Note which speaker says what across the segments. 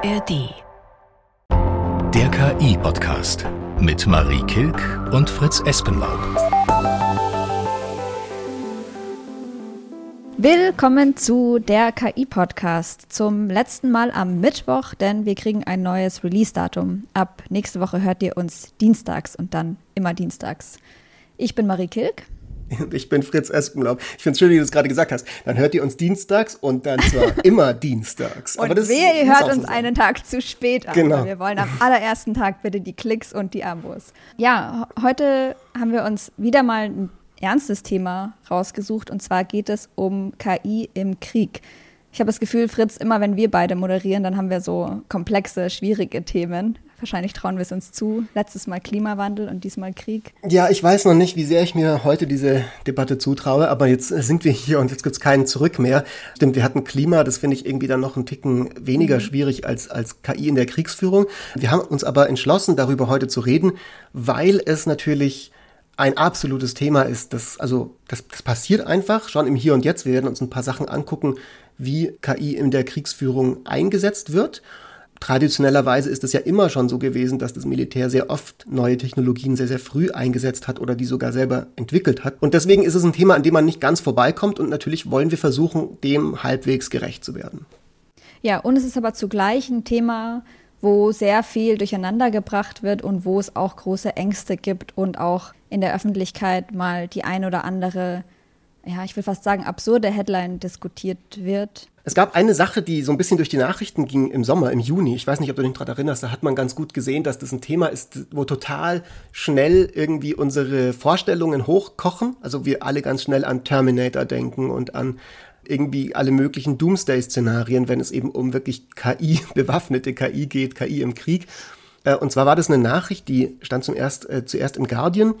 Speaker 1: ARD. Der KI-Podcast mit Marie Kilk und Fritz Espenlaub.
Speaker 2: Willkommen zu der KI-Podcast. Zum letzten Mal am Mittwoch, denn wir kriegen ein neues Release-Datum. Ab nächste Woche hört ihr uns dienstags und dann immer dienstags. Ich bin Marie Kilk.
Speaker 3: Ich bin Fritz Espenlaub. Ich finde es schön, wie du es gerade gesagt hast. Dann hört ihr uns dienstags und dann zwar immer dienstags.
Speaker 2: Und Aber das wehe, ihr hört uns so einen Tag zu spät an.
Speaker 3: Genau.
Speaker 2: Wir wollen am allerersten Tag bitte die Klicks und die Abos. Ja, heute haben wir uns wieder mal ein ernstes Thema rausgesucht und zwar geht es um KI im Krieg. Ich habe das Gefühl, Fritz, immer wenn wir beide moderieren, dann haben wir so komplexe, schwierige Themen. Wahrscheinlich trauen wir es uns zu. Letztes Mal Klimawandel und diesmal Krieg.
Speaker 3: Ja, ich weiß noch nicht, wie sehr ich mir heute diese Debatte zutraue, aber jetzt sind wir hier und jetzt gibt es keinen Zurück mehr. Stimmt, wir hatten Klima, das finde ich irgendwie dann noch einen Ticken weniger mhm. schwierig als, als KI in der Kriegsführung. Wir haben uns aber entschlossen, darüber heute zu reden, weil es natürlich ein absolutes Thema ist. Das, also, das, das passiert einfach schon im Hier und Jetzt. Wir werden uns ein paar Sachen angucken, wie KI in der Kriegsführung eingesetzt wird traditionellerweise ist es ja immer schon so gewesen, dass das Militär sehr oft neue Technologien sehr, sehr früh eingesetzt hat oder die sogar selber entwickelt hat. Und deswegen ist es ein Thema, an dem man nicht ganz vorbeikommt und natürlich wollen wir versuchen, dem halbwegs gerecht zu werden.
Speaker 2: Ja, und es ist aber zugleich ein Thema, wo sehr viel durcheinander gebracht wird und wo es auch große Ängste gibt und auch in der Öffentlichkeit mal die ein oder andere, ja, ich will fast sagen, absurde Headline diskutiert wird.
Speaker 3: Es gab eine Sache, die so ein bisschen durch die Nachrichten ging im Sommer, im Juni. Ich weiß nicht, ob du dich daran erinnerst. Da hat man ganz gut gesehen, dass das ein Thema ist, wo total schnell irgendwie unsere Vorstellungen hochkochen. Also wir alle ganz schnell an Terminator denken und an irgendwie alle möglichen Doomsday-Szenarien, wenn es eben um wirklich KI, bewaffnete KI geht, KI im Krieg. Äh, und zwar war das eine Nachricht, die stand zum erst, äh, zuerst im Guardian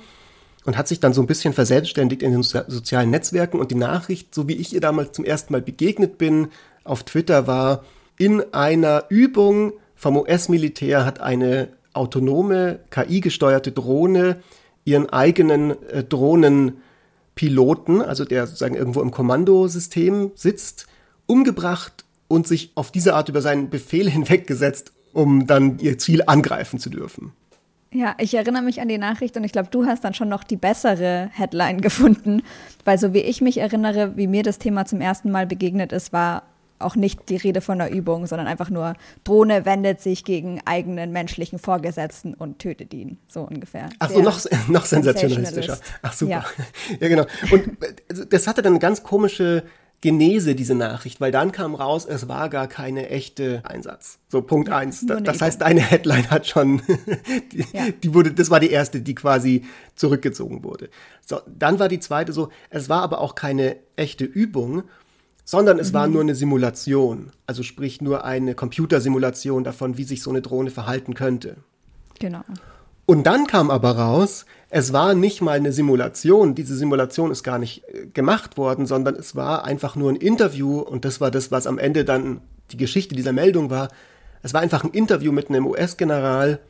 Speaker 3: und hat sich dann so ein bisschen verselbstständigt in den sozialen Netzwerken. Und die Nachricht, so wie ich ihr damals zum ersten Mal begegnet bin, auf Twitter war, in einer Übung vom US-Militär hat eine autonome, KI-gesteuerte Drohne ihren eigenen äh, Drohnenpiloten, also der sozusagen irgendwo im Kommandosystem sitzt, umgebracht und sich auf diese Art über seinen Befehl hinweggesetzt, um dann ihr Ziel angreifen zu dürfen.
Speaker 2: Ja, ich erinnere mich an die Nachricht und ich glaube, du hast dann schon noch die bessere Headline gefunden, weil so wie ich mich erinnere, wie mir das Thema zum ersten Mal begegnet ist, war auch nicht die Rede von einer Übung, sondern einfach nur Drohne wendet sich gegen eigenen menschlichen Vorgesetzten und tötet ihn, so ungefähr.
Speaker 3: Ach so, noch, noch sensationalistischer. Ach super. Ja. ja, genau. Und äh, das hatte dann eine ganz komische Genese, diese Nachricht, weil dann kam raus, es war gar keine echte Einsatz. So, Punkt ja, eins. Das, heißt, deine Headline hat schon, die, ja. die, wurde, das war die erste, die quasi zurückgezogen wurde. So, dann war die zweite so, es war aber auch keine echte Übung, sondern es mhm. war nur eine Simulation. Also sprich nur eine Computersimulation davon, wie sich so eine Drohne verhalten könnte.
Speaker 2: Genau.
Speaker 3: Und dann kam aber raus, es war nicht mal eine Simulation. Diese Simulation ist gar nicht äh, gemacht worden, sondern es war einfach nur ein Interview und das war das, was am Ende dann die Geschichte dieser Meldung war. Es war einfach ein Interview mit einem US-General,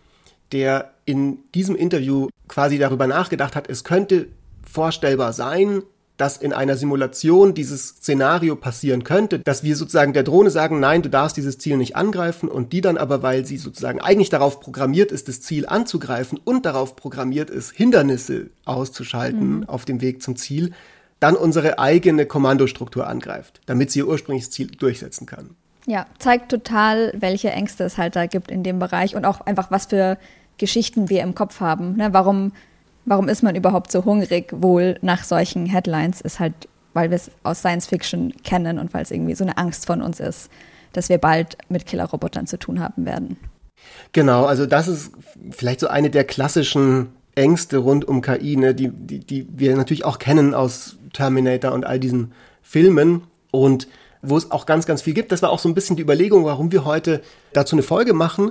Speaker 3: der in diesem Interview quasi darüber nachgedacht hat, es könnte vorstellbar sein, dass in einer Simulation dieses Szenario passieren könnte, dass wir sozusagen der Drohne sagen, nein, du darfst dieses Ziel nicht angreifen und die dann aber, weil sie sozusagen eigentlich darauf programmiert ist, das Ziel anzugreifen und darauf programmiert ist, Hindernisse auszuschalten mhm. auf dem Weg zum Ziel, dann unsere eigene Kommandostruktur angreift, damit sie ihr ursprüngliches Ziel durchsetzen kann.
Speaker 2: Ja, zeigt total, welche Ängste es halt da gibt in dem Bereich und auch einfach, was für Geschichten wir im Kopf haben. Ne? Warum warum ist man überhaupt so hungrig wohl nach solchen Headlines, ist halt, weil wir es aus Science Fiction kennen und weil es irgendwie so eine Angst von uns ist, dass wir bald mit Killerrobotern zu tun haben werden.
Speaker 3: Genau, also das ist vielleicht so eine der klassischen Ängste rund um KI, ne, die, die, die wir natürlich auch kennen aus Terminator und all diesen Filmen und wo es auch ganz, ganz viel gibt. Das war auch so ein bisschen die Überlegung, warum wir heute dazu eine Folge machen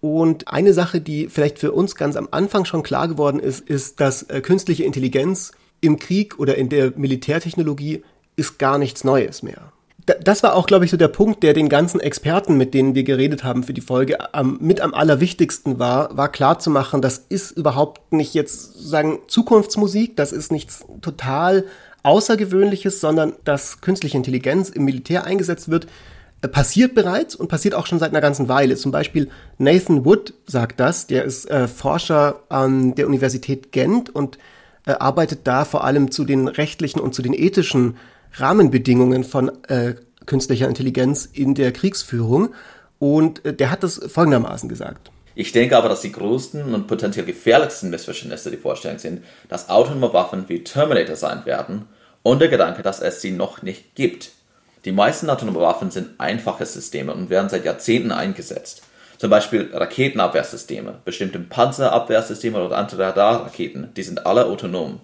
Speaker 3: und eine Sache, die vielleicht für uns ganz am Anfang schon klar geworden ist, ist, dass äh, künstliche Intelligenz im Krieg oder in der Militärtechnologie ist gar nichts Neues mehr. das war auch, glaube ich, so der Punkt, der den ganzen Experten, mit denen wir geredet haben für die Folge, am, mit am allerwichtigsten war, war klarzumachen, das ist überhaupt nicht jetzt sagen Zukunftsmusik, das ist nichts total Außergewöhnliches, sondern dass künstliche Intelligenz im Militär eingesetzt wird, passiert bereits und passiert auch schon seit einer ganzen Weile. Zum Beispiel Nathan Wood sagt das, der ist äh, Forscher an der Universität Gent und äh, arbeitet da vor allem zu den rechtlichen und zu den ethischen Rahmenbedingungen von äh, künstlicher Intelligenz in der Kriegsführung. Und äh, der hat das folgendermaßen gesagt.
Speaker 4: Ich denke aber, dass die größten und potenziell gefährlichsten Missverständnisse die Vorstellung sind, dass autonome Waffen wie Terminator sein werden und der Gedanke, dass es sie noch nicht gibt. Die meisten autonome Waffen sind einfache Systeme und werden seit Jahrzehnten eingesetzt. Zum Beispiel Raketenabwehrsysteme, bestimmte Panzerabwehrsysteme oder Antiradarraketen, die sind alle autonom.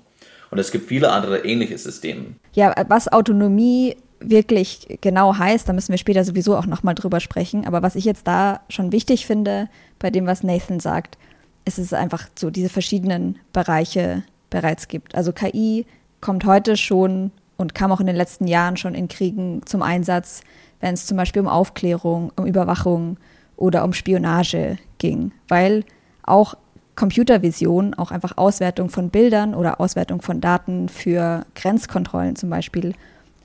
Speaker 4: Und es gibt viele andere ähnliche Systeme.
Speaker 2: Ja, was Autonomie wirklich genau heißt, da müssen wir später sowieso auch nochmal drüber sprechen. Aber was ich jetzt da schon wichtig finde, bei dem, was Nathan sagt, ist es einfach so diese verschiedenen Bereiche bereits gibt. Also KI kommt heute schon und kam auch in den letzten Jahren schon in Kriegen zum Einsatz, wenn es zum Beispiel um Aufklärung, um Überwachung oder um Spionage ging, weil auch Computervision, auch einfach Auswertung von Bildern oder Auswertung von Daten für Grenzkontrollen zum Beispiel,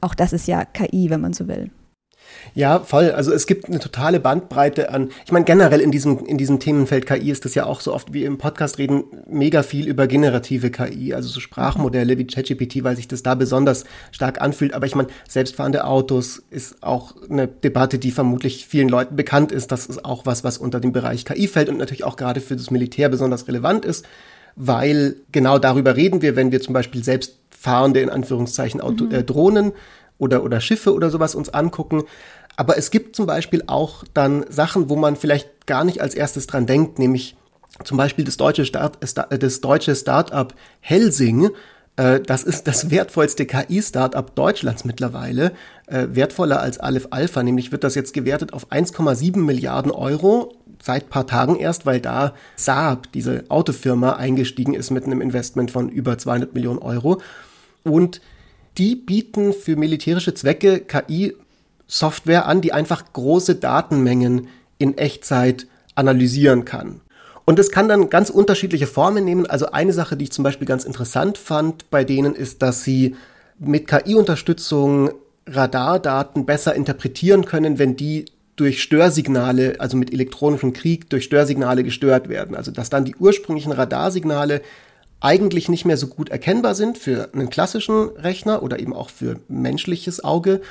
Speaker 2: auch das ist ja KI, wenn man so will.
Speaker 3: Ja, voll. Also es gibt eine totale Bandbreite an, ich meine generell in diesem, in diesem Themenfeld KI ist das ja auch so oft wie im Podcast reden, mega viel über generative KI, also so Sprachmodelle wie ChatGPT, weil sich das da besonders stark anfühlt. Aber ich meine, selbstfahrende Autos ist auch eine Debatte, die vermutlich vielen Leuten bekannt ist. Das ist auch was, was unter den Bereich KI fällt und natürlich auch gerade für das Militär besonders relevant ist, weil genau darüber reden wir, wenn wir zum Beispiel selbstfahrende, in Anführungszeichen, Auto, mhm. äh, Drohnen oder, oder Schiffe oder sowas uns angucken. Aber es gibt zum Beispiel auch dann Sachen, wo man vielleicht gar nicht als erstes dran denkt, nämlich zum Beispiel das deutsche, Start, das deutsche Startup Helsing. Äh, das ist das wertvollste KI-Startup Deutschlands mittlerweile, äh, wertvoller als Aleph Alpha. Nämlich wird das jetzt gewertet auf 1,7 Milliarden Euro seit paar Tagen erst, weil da Saab, diese Autofirma, eingestiegen ist mit einem Investment von über 200 Millionen Euro. Und die bieten für militärische Zwecke KI-Software an, die einfach große Datenmengen in Echtzeit analysieren kann. Und es kann dann ganz unterschiedliche Formen nehmen. Also eine Sache, die ich zum Beispiel ganz interessant fand bei denen, ist, dass sie mit KI-Unterstützung Radardaten besser interpretieren können, wenn die durch Störsignale, also mit elektronischem Krieg, durch Störsignale gestört werden. Also dass dann die ursprünglichen Radarsignale eigentlich nicht mehr so gut erkennbar sind für einen klassischen Rechner oder eben auch für menschliches Auge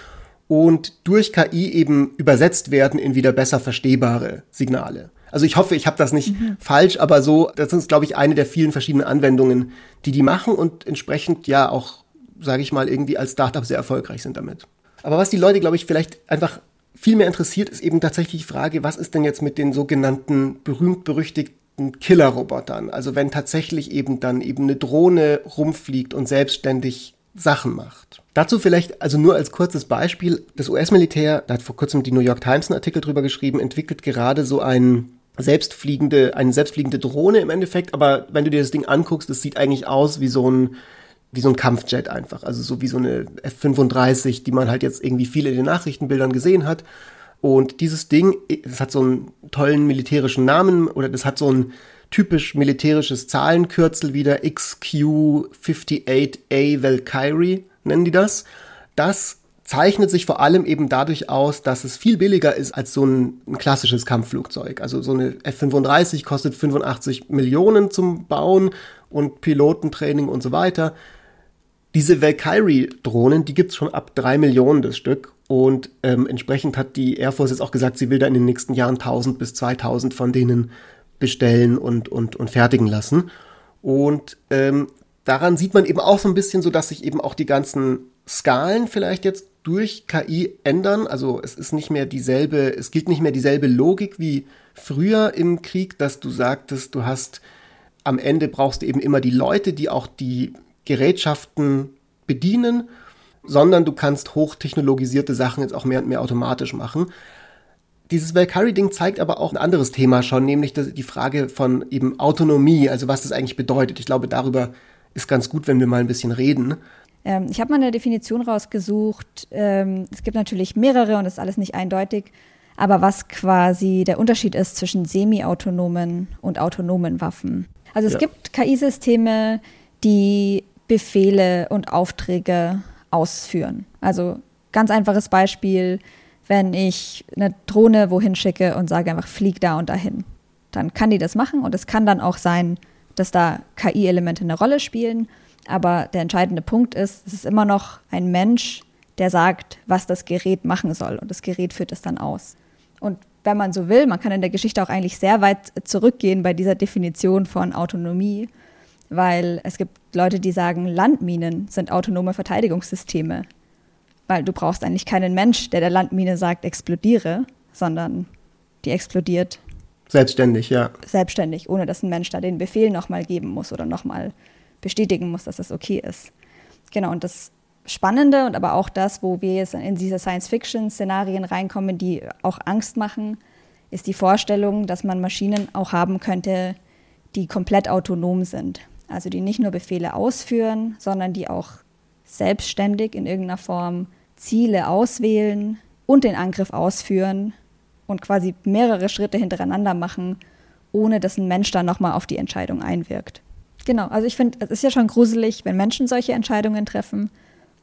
Speaker 3: und durch KI eben übersetzt werden in wieder besser verstehbare Signale. Also ich hoffe, ich habe das nicht mhm. falsch, aber so, das ist, glaube ich, eine der vielen verschiedenen Anwendungen, die die machen und entsprechend ja auch, sage ich mal, irgendwie als Startup sehr erfolgreich sind damit. Aber was die Leute, glaube ich, vielleicht einfach viel mehr interessiert, ist eben tatsächlich die Frage, was ist denn jetzt mit den sogenannten berühmt-berüchtigten Killerrobotern. Also wenn tatsächlich eben dann eben eine Drohne rumfliegt und selbstständig Sachen macht. Dazu vielleicht, also nur als kurzes Beispiel, das US-Militär, da hat vor kurzem die New York Times einen Artikel drüber geschrieben, entwickelt gerade so ein selbstfliegende, eine selbstfliegende Drohne im Endeffekt, aber wenn du dir das Ding anguckst, das sieht eigentlich aus wie so ein, wie so ein Kampfjet einfach. Also so wie so eine F-35, die man halt jetzt irgendwie viele in den Nachrichtenbildern gesehen hat. Und dieses Ding, das hat so einen tollen militärischen Namen oder das hat so ein typisch militärisches Zahlenkürzel wieder XQ58A Valkyrie nennen die das. Das zeichnet sich vor allem eben dadurch aus, dass es viel billiger ist als so ein, ein, klassisches Kampfflugzeug. Also so eine F-35 kostet 85 Millionen zum Bauen und Pilotentraining und so weiter. Diese Valkyrie-Drohnen, die gibt es schon ab drei Millionen das Stück und ähm, entsprechend hat die Air Force jetzt auch gesagt, sie will da in den nächsten Jahren 1000 bis 2000 von denen bestellen und, und, und fertigen lassen. Und ähm, daran sieht man eben auch so ein bisschen so, dass sich eben auch die ganzen Skalen vielleicht jetzt durch KI ändern. Also es ist nicht mehr dieselbe, es gilt nicht mehr dieselbe Logik wie früher im Krieg, dass du sagtest, du hast am Ende brauchst du eben immer die Leute, die auch die Gerätschaften bedienen sondern du kannst hochtechnologisierte Sachen jetzt auch mehr und mehr automatisch machen. Dieses Valkyrie-Ding zeigt aber auch ein anderes Thema schon, nämlich die Frage von eben Autonomie, also was das eigentlich bedeutet. Ich glaube, darüber ist ganz gut, wenn wir mal ein bisschen reden.
Speaker 2: Ähm, ich habe mal eine Definition rausgesucht. Ähm, es gibt natürlich mehrere und das ist alles nicht eindeutig. Aber was quasi der Unterschied ist zwischen semi-autonomen und autonomen Waffen. Also es ja. gibt KI-Systeme, die Befehle und Aufträge ausführen. Also ganz einfaches Beispiel, wenn ich eine Drohne wohin schicke und sage einfach, flieg da und dahin. Dann kann die das machen und es kann dann auch sein, dass da KI-Elemente eine Rolle spielen. Aber der entscheidende Punkt ist, es ist immer noch ein Mensch, der sagt, was das Gerät machen soll. Und das Gerät führt es dann aus. Und wenn man so will, man kann in der Geschichte auch eigentlich sehr weit zurückgehen bei dieser Definition von Autonomie, weil es gibt Leute, die sagen, Landminen sind autonome Verteidigungssysteme. Weil du brauchst eigentlich keinen Mensch, der der Landmine sagt, explodiere, sondern die explodiert.
Speaker 3: Selbstständig, ja.
Speaker 2: Selbstständig, ohne dass ein Mensch da den Befehl nochmal geben muss oder nochmal bestätigen muss, dass das okay ist. Genau, und das Spannende und aber auch das, wo wir jetzt in diese Science-Fiction-Szenarien reinkommen, die auch Angst machen, ist die Vorstellung, dass man Maschinen auch haben könnte, die komplett autonom sind. Also die nicht nur Befehle ausführen, sondern die auch selbstständig in irgendeiner Form Ziele auswählen und den Angriff ausführen und quasi mehrere Schritte hintereinander machen, ohne dass ein Mensch dann nochmal auf die Entscheidung einwirkt. Genau, also ich finde, es ist ja schon gruselig, wenn Menschen solche Entscheidungen treffen,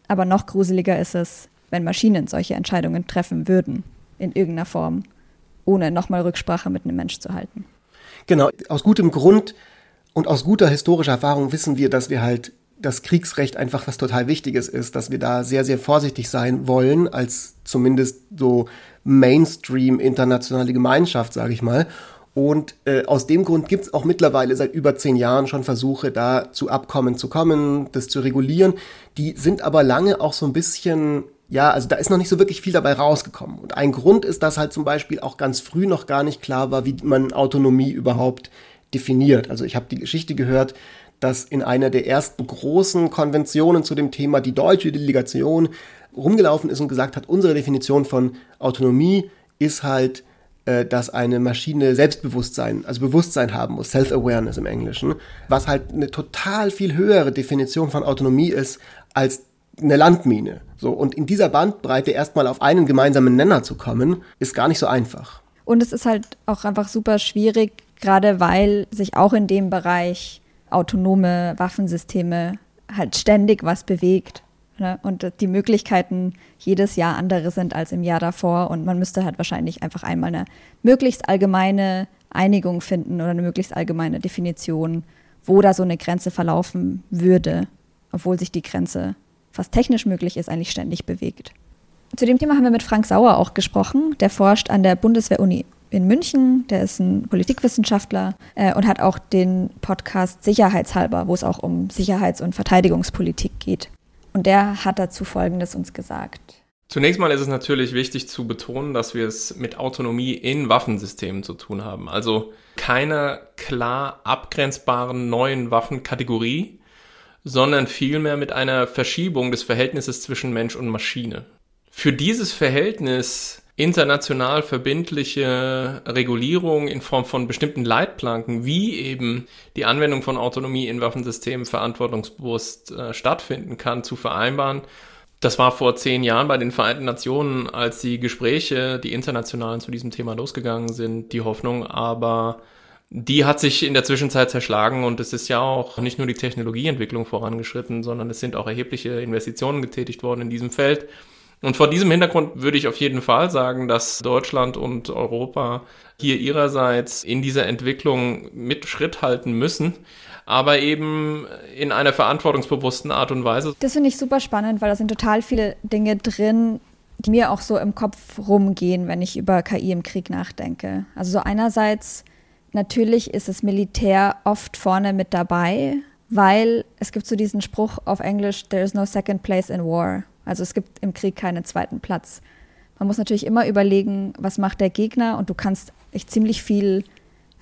Speaker 2: aber noch gruseliger ist es, wenn Maschinen solche Entscheidungen treffen würden, in irgendeiner Form, ohne nochmal Rücksprache mit einem Mensch zu halten.
Speaker 3: Genau, aus gutem Grund und aus guter historischer Erfahrung wissen wir, dass wir halt das Kriegsrecht einfach was total Wichtiges ist, dass wir da sehr, sehr vorsichtig sein wollen, als zumindest so Mainstream internationale Gemeinschaft, sage ich mal. Und äh, aus dem Grund gibt es auch mittlerweile seit über zehn Jahren schon Versuche, da zu Abkommen zu kommen, das zu regulieren. Die sind aber lange auch so ein bisschen, ja, also da ist noch nicht so wirklich viel dabei rausgekommen. Und ein Grund ist, dass halt zum Beispiel auch ganz früh noch gar nicht klar war, wie man Autonomie überhaupt definiert. Also ich habe die Geschichte gehört, dass in einer der ersten großen Konventionen zu dem Thema die deutsche Delegation rumgelaufen ist und gesagt hat, unsere Definition von Autonomie ist halt, äh, dass eine Maschine Selbstbewusstsein, also Bewusstsein haben muss, Self-Awareness im Englischen, was halt eine total viel höhere Definition von Autonomie ist als eine Landmine. So, und in dieser Bandbreite erstmal auf einen gemeinsamen Nenner zu kommen, ist gar nicht so einfach.
Speaker 2: Und es ist halt auch einfach super schwierig, gerade weil sich auch in dem Bereich autonome Waffensysteme halt ständig was bewegt. Ne? Und die Möglichkeiten jedes Jahr andere sind als im Jahr davor. Und man müsste halt wahrscheinlich einfach einmal eine möglichst allgemeine Einigung finden oder eine möglichst allgemeine Definition, wo da so eine Grenze verlaufen würde, obwohl sich die Grenze, was technisch möglich ist, eigentlich ständig bewegt. Zu dem Thema haben wir mit Frank Sauer auch gesprochen. Der forscht an der Bundeswehr-Uni in München, der ist ein Politikwissenschaftler äh, und hat auch den Podcast Sicherheitshalber, wo es auch um Sicherheits- und Verteidigungspolitik geht. Und der hat dazu Folgendes uns gesagt.
Speaker 5: Zunächst mal ist es natürlich wichtig zu betonen, dass wir es mit Autonomie in Waffensystemen zu tun haben. Also keine klar abgrenzbaren neuen Waffenkategorie, sondern vielmehr mit einer Verschiebung des Verhältnisses zwischen Mensch und Maschine. Für dieses Verhältnis international verbindliche Regulierung in Form von bestimmten Leitplanken, wie eben die Anwendung von Autonomie in Waffensystemen verantwortungsbewusst äh, stattfinden kann, zu vereinbaren. Das war vor zehn Jahren bei den Vereinten Nationen, als die Gespräche, die internationalen zu diesem Thema losgegangen sind, die Hoffnung, aber die hat sich in der Zwischenzeit zerschlagen und es ist ja auch nicht nur die Technologieentwicklung vorangeschritten, sondern es sind auch erhebliche Investitionen getätigt worden in diesem Feld. Und vor diesem Hintergrund würde ich auf jeden Fall sagen, dass Deutschland und Europa hier ihrerseits in dieser Entwicklung mit Schritt halten müssen, aber eben in einer verantwortungsbewussten Art und Weise.
Speaker 2: Das finde ich super spannend, weil da sind total viele Dinge drin, die mir auch so im Kopf rumgehen, wenn ich über KI im Krieg nachdenke. Also so einerseits natürlich ist das Militär oft vorne mit dabei, weil es gibt so diesen Spruch auf Englisch, there is no second place in war. Also es gibt im Krieg keinen zweiten Platz. Man muss natürlich immer überlegen, was macht der Gegner und du kannst echt ziemlich viel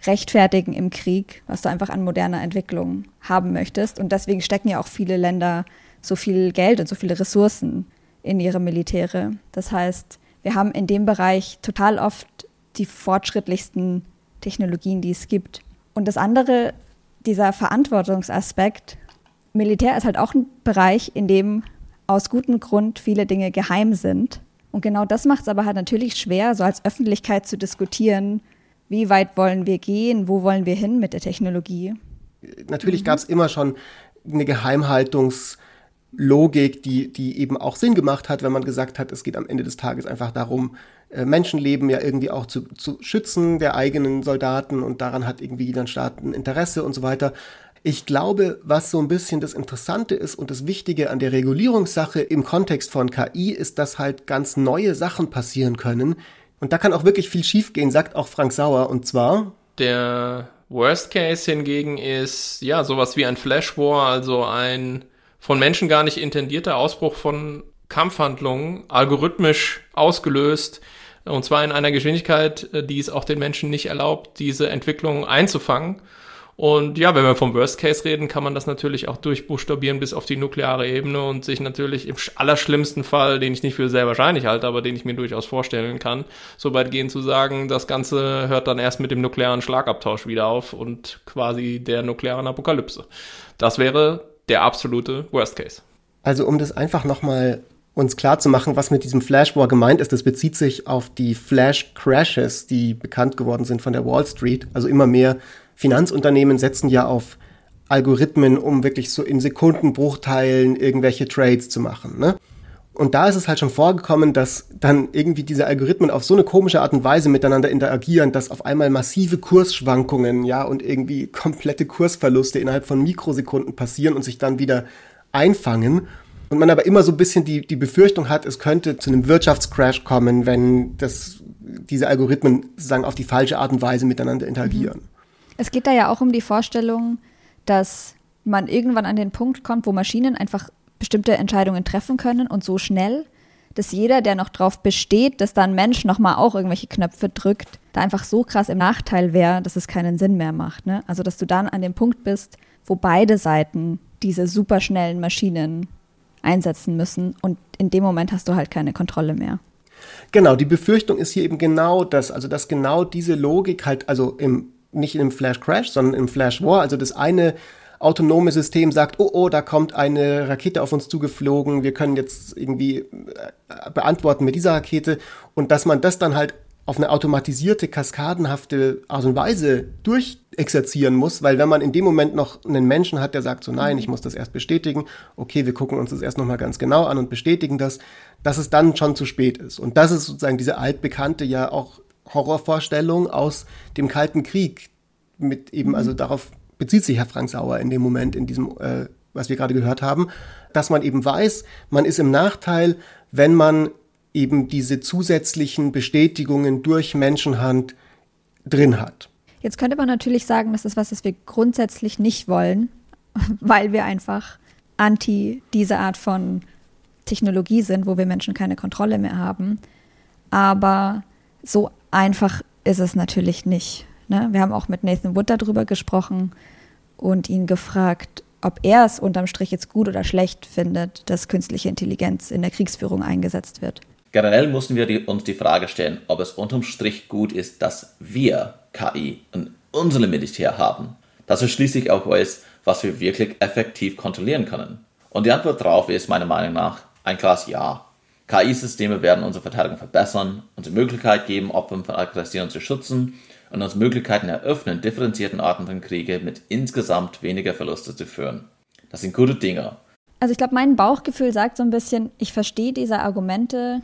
Speaker 2: rechtfertigen im Krieg, was du einfach an moderner Entwicklung haben möchtest. Und deswegen stecken ja auch viele Länder so viel Geld und so viele Ressourcen in ihre Militäre. Das heißt, wir haben in dem Bereich total oft die fortschrittlichsten Technologien, die es gibt. Und das andere, dieser Verantwortungsaspekt, Militär ist halt auch ein Bereich, in dem aus gutem Grund viele Dinge geheim sind. Und genau das macht es aber halt natürlich schwer, so als Öffentlichkeit zu diskutieren, wie weit wollen wir gehen, wo wollen wir hin mit der Technologie.
Speaker 3: Natürlich mhm. gab es immer schon eine Geheimhaltungs- Logik, die, die eben auch Sinn gemacht hat, wenn man gesagt hat, es geht am Ende des Tages einfach darum, äh, Menschenleben ja irgendwie auch zu, zu schützen der eigenen Soldaten und daran hat irgendwie jeder Staat ein Interesse und so weiter. Ich glaube, was so ein bisschen das Interessante ist und das Wichtige an der Regulierungssache im Kontext von KI ist, dass halt ganz neue Sachen passieren können. Und da kann auch wirklich viel schiefgehen, sagt auch Frank Sauer. Und zwar.
Speaker 5: Der Worst Case hingegen ist, ja, sowas wie ein Flash War, also ein von Menschen gar nicht intendierter Ausbruch von Kampfhandlungen, algorithmisch ausgelöst, und zwar in einer Geschwindigkeit, die es auch den Menschen nicht erlaubt, diese Entwicklung einzufangen. Und ja, wenn wir vom Worst Case reden, kann man das natürlich auch durchbuchstabieren bis auf die nukleare Ebene und sich natürlich im allerschlimmsten Fall, den ich nicht für sehr wahrscheinlich halte, aber den ich mir durchaus vorstellen kann, so weit gehen zu sagen, das Ganze hört dann erst mit dem nuklearen Schlagabtausch wieder auf und quasi der nuklearen Apokalypse. Das wäre der absolute Worst Case.
Speaker 3: Also um das einfach nochmal uns klar zu machen, was mit diesem Flash War gemeint ist, das bezieht sich auf die Flash Crashes, die bekannt geworden sind von der Wall Street. Also immer mehr Finanzunternehmen setzen ja auf Algorithmen, um wirklich so in Sekundenbruchteilen irgendwelche Trades zu machen. Ne? Und da ist es halt schon vorgekommen, dass dann irgendwie diese Algorithmen auf so eine komische Art und Weise miteinander interagieren, dass auf einmal massive Kursschwankungen, ja, und irgendwie komplette Kursverluste innerhalb von Mikrosekunden passieren und sich dann wieder einfangen. Und man aber immer so ein bisschen die, die Befürchtung hat, es könnte zu einem Wirtschaftscrash kommen, wenn das, diese Algorithmen sozusagen auf die falsche Art und Weise miteinander interagieren. Mhm.
Speaker 2: Es geht da ja auch um die Vorstellung, dass man irgendwann an den Punkt kommt, wo Maschinen einfach bestimmte Entscheidungen treffen können und so schnell, dass jeder, der noch darauf besteht, dass da ein Mensch nochmal auch irgendwelche Knöpfe drückt, da einfach so krass im Nachteil wäre, dass es keinen Sinn mehr macht. Ne? Also dass du dann an dem Punkt bist, wo beide Seiten diese superschnellen Maschinen einsetzen müssen und in dem Moment hast du halt keine Kontrolle mehr.
Speaker 3: Genau, die Befürchtung ist hier eben genau das, also dass genau diese Logik halt, also im nicht im Flash Crash, sondern im Flash War. Also das eine autonome System sagt, oh, oh, da kommt eine Rakete auf uns zugeflogen, wir können jetzt irgendwie äh, beantworten mit dieser Rakete und dass man das dann halt auf eine automatisierte, kaskadenhafte Art und Weise durchexerzieren muss, weil wenn man in dem Moment noch einen Menschen hat, der sagt so, nein, ich muss das erst bestätigen, okay, wir gucken uns das erst nochmal ganz genau an und bestätigen das, dass es dann schon zu spät ist. Und das ist sozusagen diese altbekannte, ja auch Horrorvorstellung aus dem Kalten Krieg. Mit eben, also mhm. darauf bezieht sich Herr Frank Sauer in dem Moment, in diesem, äh, was wir gerade gehört haben, dass man eben weiß, man ist im Nachteil, wenn man eben diese zusätzlichen Bestätigungen durch Menschenhand drin hat.
Speaker 2: Jetzt könnte man natürlich sagen, das ist was, das wir grundsätzlich nicht wollen, weil wir einfach anti diese Art von Technologie sind, wo wir Menschen keine Kontrolle mehr haben. Aber so einfach ist es natürlich nicht. Ne? Wir haben auch mit Nathan Wood darüber gesprochen und ihn gefragt, ob er es unterm Strich jetzt gut oder schlecht findet, dass künstliche Intelligenz in der Kriegsführung eingesetzt wird.
Speaker 4: Generell mussten wir die, uns die Frage stellen, ob es unterm Strich gut ist, dass wir KI in unserem Militär haben. Dass es schließlich auch weiß, was wir wirklich effektiv kontrollieren können. Und die Antwort darauf ist meiner Meinung nach ein klares Ja. KI-Systeme werden unsere Verteidigung verbessern, uns die Möglichkeit geben, Opfer von Aggression zu schützen und uns Möglichkeiten eröffnen, differenzierten Arten von Kriege mit insgesamt weniger Verluste zu führen. Das sind gute Dinge.
Speaker 2: Also ich glaube, mein Bauchgefühl sagt so ein bisschen, ich verstehe diese Argumente,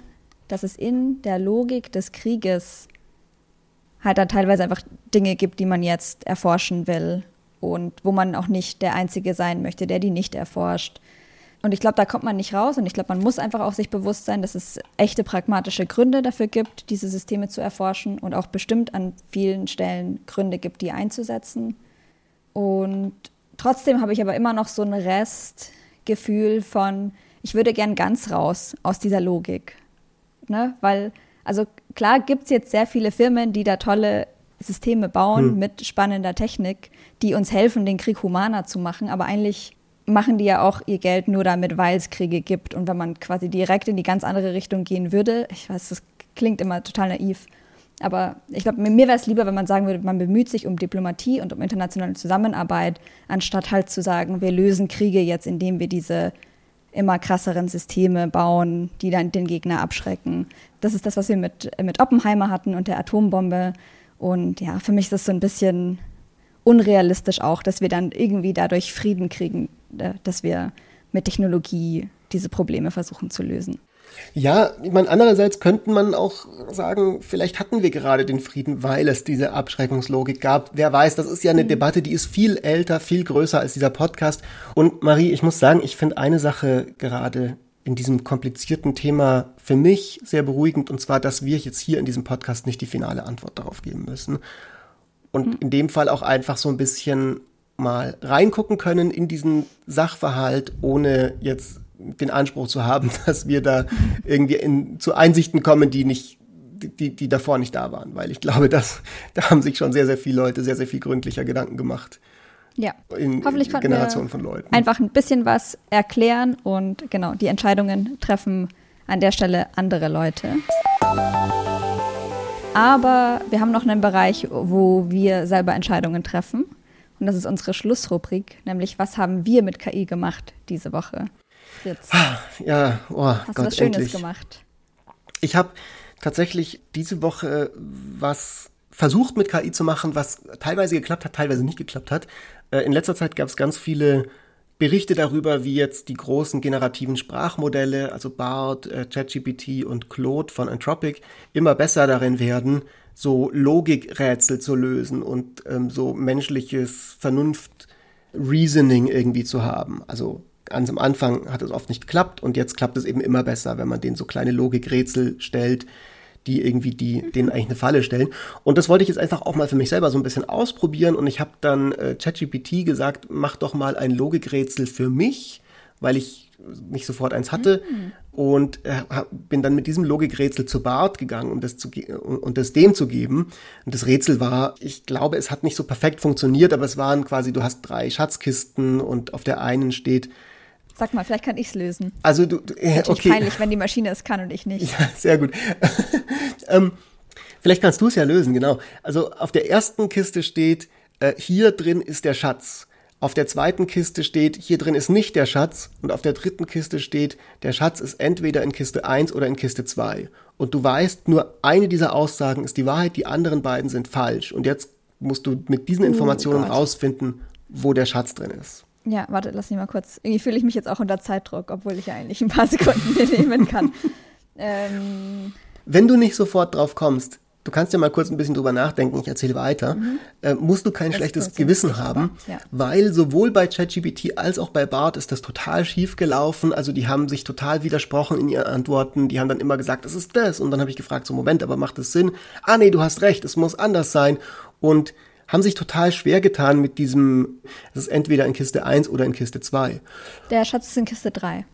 Speaker 2: dass es in der Logik des Krieges halt da teilweise einfach Dinge gibt, die man jetzt erforschen will und wo man auch nicht der Einzige sein möchte, der die nicht erforscht. Und ich glaube, da kommt man nicht raus. Und ich glaube, man muss einfach auch sich bewusst sein, dass es echte pragmatische Gründe dafür gibt, diese Systeme zu erforschen und auch bestimmt an vielen Stellen Gründe gibt, die einzusetzen. Und trotzdem habe ich aber immer noch so ein Restgefühl von, ich würde gern ganz raus aus dieser Logik. Ne? Weil, also klar gibt es jetzt sehr viele Firmen, die da tolle Systeme bauen hm. mit spannender Technik, die uns helfen, den Krieg humaner zu machen, aber eigentlich machen die ja auch ihr Geld nur damit, weil es Kriege gibt. Und wenn man quasi direkt in die ganz andere Richtung gehen würde, ich weiß, das klingt immer total naiv, aber ich glaube, mir wäre es lieber, wenn man sagen würde, man bemüht sich um Diplomatie und um internationale Zusammenarbeit, anstatt halt zu sagen, wir lösen Kriege jetzt, indem wir diese immer krasseren Systeme bauen, die dann den Gegner abschrecken. Das ist das, was wir mit, mit Oppenheimer hatten und der Atombombe. Und ja, für mich ist das so ein bisschen unrealistisch auch, dass wir dann irgendwie dadurch Frieden kriegen, äh, dass wir mit Technologie diese Probleme versuchen zu lösen.
Speaker 3: Ja, ich meine, andererseits könnte man auch sagen, vielleicht hatten wir gerade den Frieden, weil es diese Abschreckungslogik gab. Wer weiß, das ist ja eine mhm. Debatte, die ist viel älter, viel größer als dieser Podcast. Und Marie, ich muss sagen, ich finde eine Sache gerade in diesem komplizierten Thema für mich sehr beruhigend, und zwar, dass wir jetzt hier in diesem Podcast nicht die finale Antwort darauf geben müssen. Und mhm. in dem Fall auch einfach so ein bisschen mal reingucken können in diesen Sachverhalt, ohne jetzt den Anspruch zu haben, dass wir da irgendwie in, zu Einsichten kommen, die nicht, die, die davor nicht da waren. Weil ich glaube, dass, da haben sich schon sehr, sehr viele Leute sehr, sehr viel gründlicher Gedanken gemacht.
Speaker 2: Ja,
Speaker 3: in,
Speaker 2: hoffentlich
Speaker 3: konnten Generation von Leuten.
Speaker 2: einfach ein bisschen was erklären und genau, die Entscheidungen treffen an der Stelle andere Leute. Aber wir haben noch einen Bereich, wo wir selber Entscheidungen treffen. Und das ist unsere Schlussrubrik, nämlich was haben wir mit KI gemacht diese Woche?
Speaker 3: Fritz. Ah, ja, oh, Hast Gott,
Speaker 2: du was Schönes
Speaker 3: endlich.
Speaker 2: gemacht?
Speaker 3: Ich habe tatsächlich diese Woche was versucht mit KI zu machen, was teilweise geklappt hat, teilweise nicht geklappt hat. Äh, in letzter Zeit gab es ganz viele Berichte darüber, wie jetzt die großen generativen Sprachmodelle, also BART, äh, ChatGPT und Claude von Anthropic, immer besser darin werden, so Logikrätsel zu lösen und ähm, so menschliches Vernunft-Reasoning irgendwie zu haben. Also ganz am Anfang hat es oft nicht geklappt und jetzt klappt es eben immer besser, wenn man denen so kleine Logikrätsel stellt, die irgendwie die, denen eigentlich eine Falle stellen. Und das wollte ich jetzt einfach auch mal für mich selber so ein bisschen ausprobieren und ich habe dann äh, ChatGPT gesagt, mach doch mal ein Logikrätsel für mich, weil ich nicht sofort eins hatte mhm. und äh, bin dann mit diesem Logikrätsel zu Bart gegangen, um das, zu um, um das dem zu geben. Und das Rätsel war, ich glaube, es hat nicht so perfekt funktioniert, aber es waren quasi, du hast drei Schatzkisten und auf der einen steht
Speaker 2: Sag mal, vielleicht kann ich es lösen.
Speaker 3: Also du,
Speaker 2: äh, ist okay. peinlich, wenn die Maschine es kann und ich nicht.
Speaker 3: Ja, sehr gut. ähm, vielleicht kannst du es ja lösen, genau. Also auf der ersten Kiste steht, äh, hier drin ist der Schatz. Auf der zweiten Kiste steht, hier drin ist nicht der Schatz. Und auf der dritten Kiste steht, der Schatz ist entweder in Kiste 1 oder in Kiste 2. Und du weißt, nur eine dieser Aussagen ist die Wahrheit, die anderen beiden sind falsch. Und jetzt musst du mit diesen oh Informationen oh rausfinden, wo der Schatz drin ist.
Speaker 2: Ja, warte, lass mich mal kurz. Irgendwie fühle ich mich jetzt auch unter Zeitdruck, obwohl ich ja eigentlich ein paar Sekunden nehmen kann.
Speaker 3: ähm. Wenn du nicht sofort drauf kommst, du kannst ja mal kurz ein bisschen drüber nachdenken, ich erzähle weiter, mhm. äh, musst du kein das schlechtes Gewissen haben, ja. weil sowohl bei ChatGPT als auch bei BART ist das total schief gelaufen. Also die haben sich total widersprochen in ihren Antworten. Die haben dann immer gesagt, es ist das. Und dann habe ich gefragt, so Moment, aber macht es Sinn? Ah nee, du hast recht, es muss anders sein. Und haben sich total schwer getan mit diesem, es ist entweder in Kiste 1 oder in Kiste 2.
Speaker 2: Der Schatz ist in Kiste 3.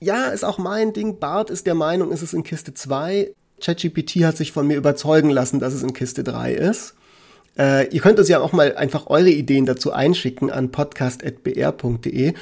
Speaker 3: Ja, ist auch mein Ding. Bart ist der Meinung, ist es in Kiste 2. ChatGPT hat sich von mir überzeugen lassen, dass es in Kiste 3 ist. Äh, ihr könnt uns ja auch mal einfach eure Ideen dazu einschicken an podcast.br.de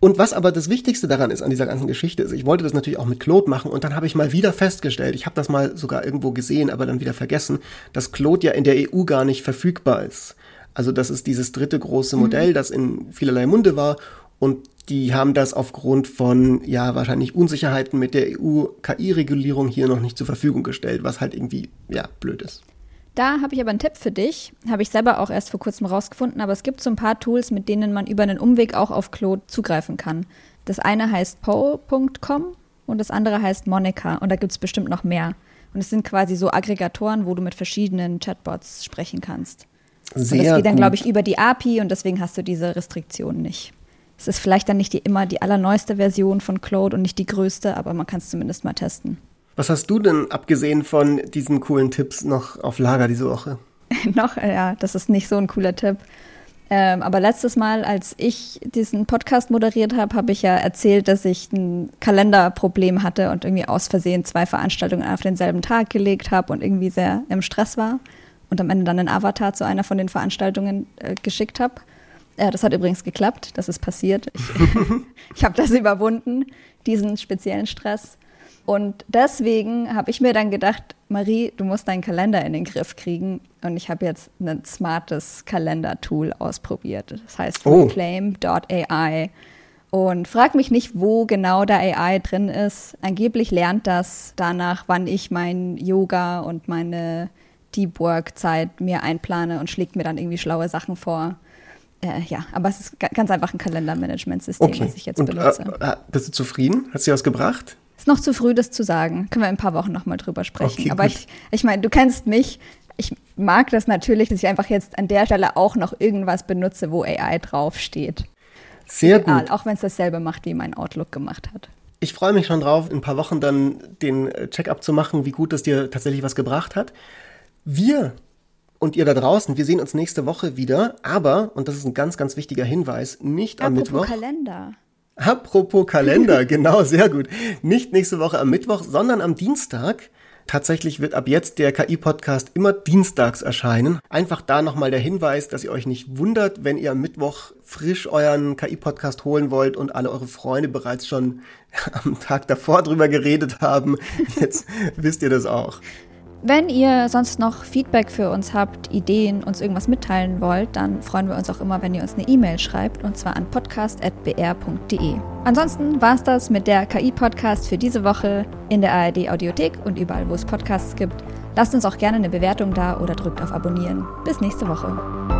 Speaker 3: und was aber das Wichtigste daran ist an dieser ganzen Geschichte ist, ich wollte das natürlich auch mit Claude machen und dann habe ich mal wieder festgestellt, ich habe das mal sogar irgendwo gesehen, aber dann wieder vergessen, dass Claude ja in der EU gar nicht verfügbar ist. Also das ist dieses dritte große mhm. Modell, das in vielerlei Munde war und die haben das aufgrund von, ja, wahrscheinlich Unsicherheiten mit der EU-KI-Regulierung hier noch nicht zur Verfügung gestellt, was halt irgendwie, ja, blöd ist.
Speaker 2: Da habe ich aber einen Tipp für dich. Habe ich selber auch erst vor kurzem rausgefunden, aber es gibt so ein paar Tools, mit denen man über einen Umweg auch auf Claude zugreifen kann. Das eine heißt Poe.com und das andere heißt Monica und da gibt es bestimmt noch mehr. Und es sind quasi so Aggregatoren, wo du mit verschiedenen Chatbots sprechen kannst. Sehr und das geht dann, glaube ich, über die API und deswegen hast du diese Restriktion nicht. Es ist vielleicht dann nicht die, immer die allerneueste Version von Claude und nicht die größte, aber man kann es zumindest mal testen.
Speaker 3: Was hast du denn abgesehen von diesen coolen Tipps noch auf Lager diese Woche?
Speaker 2: noch, ja, das ist nicht so ein cooler Tipp. Ähm, aber letztes Mal, als ich diesen Podcast moderiert habe, habe ich ja erzählt, dass ich ein Kalenderproblem hatte und irgendwie aus Versehen zwei Veranstaltungen auf denselben Tag gelegt habe und irgendwie sehr im Stress war und am Ende dann einen Avatar zu einer von den Veranstaltungen äh, geschickt habe. Äh, das hat übrigens geklappt, das ist passiert. Ich, ich habe das überwunden, diesen speziellen Stress. Und deswegen habe ich mir dann gedacht, Marie, du musst deinen Kalender in den Griff kriegen. Und ich habe jetzt ein smartes Kalender-Tool ausprobiert. Das heißt oh. reclaim.ai. Und frag mich nicht, wo genau der AI drin ist. Angeblich lernt das danach, wann ich mein Yoga und meine Deep Work Zeit mir einplane und schlägt mir dann irgendwie schlaue Sachen vor. Äh, ja, aber es ist ganz einfach ein Kalendermanagementsystem,
Speaker 3: Okay.
Speaker 2: was ich jetzt
Speaker 3: Und,
Speaker 2: benutze.
Speaker 3: Äh, äh, bist du zufrieden? Hat sie was gebracht?
Speaker 2: Ist noch zu früh, das zu sagen. Können wir in ein paar Wochen nochmal drüber sprechen.
Speaker 3: Okay,
Speaker 2: Aber
Speaker 3: gut.
Speaker 2: ich, ich meine, du kennst mich. Ich mag das natürlich, dass ich einfach jetzt an der Stelle auch noch irgendwas benutze, wo AI draufsteht.
Speaker 3: Sehr
Speaker 2: Egal,
Speaker 3: gut.
Speaker 2: auch wenn es dasselbe macht, wie mein Outlook gemacht hat.
Speaker 3: Ich freue mich schon drauf, in ein paar Wochen dann den äh, Check-up zu machen, wie gut das dir tatsächlich was gebracht hat. Wir und ihr da draußen, wir sehen uns nächste Woche wieder, aber, und das ist ein ganz, ganz wichtiger Hinweis, nicht am
Speaker 2: Apropos
Speaker 3: Mittwoch.
Speaker 2: Kalender.
Speaker 3: Apropos Kalender, genau, sehr gut. Nicht nächste Woche am Mittwoch, sondern am Dienstag. Tatsächlich wird ab jetzt der KI-Podcast immer dienstags erscheinen. Einfach da nochmal der Hinweis, dass ihr euch nicht wundert, wenn ihr am Mittwoch frisch euren KI-Podcast holen wollt und alle eure Freunde bereits schon am Tag davor drüber geredet haben. Jetzt wisst ihr das auch.
Speaker 2: Wenn ihr sonst noch Feedback für uns habt, Ideen, uns irgendwas mitteilen wollt, dann freuen wir uns auch immer, wenn ihr uns eine E-Mail schreibt und zwar an podcast.br.de. Ansonsten war es das mit der KI-Podcast für diese Woche in der ARD Audiothek und überall, wo es Podcasts gibt. Lasst uns auch gerne eine Bewertung da oder drückt auf Abonnieren. Bis nächste Woche.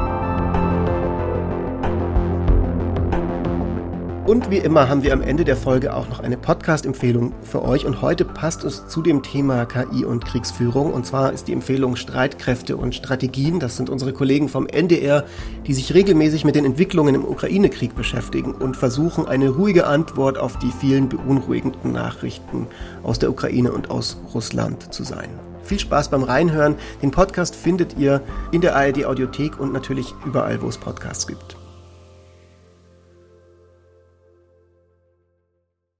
Speaker 3: Und wie immer haben wir am Ende der Folge auch noch eine Podcast-Empfehlung für euch. Und heute passt es zu dem Thema KI und Kriegsführung. Und zwar ist die Empfehlung Streitkräfte und Strategien. Das sind unsere Kollegen vom NDR, die sich regelmäßig mit den Entwicklungen im Ukraine-Krieg beschäftigen und versuchen, eine ruhige Antwort auf die vielen beunruhigenden Nachrichten aus der Ukraine und aus Russland zu sein. Viel Spaß beim Reinhören. Den Podcast findet ihr in der ARD Audiothek und natürlich überall, wo es Podcasts gibt.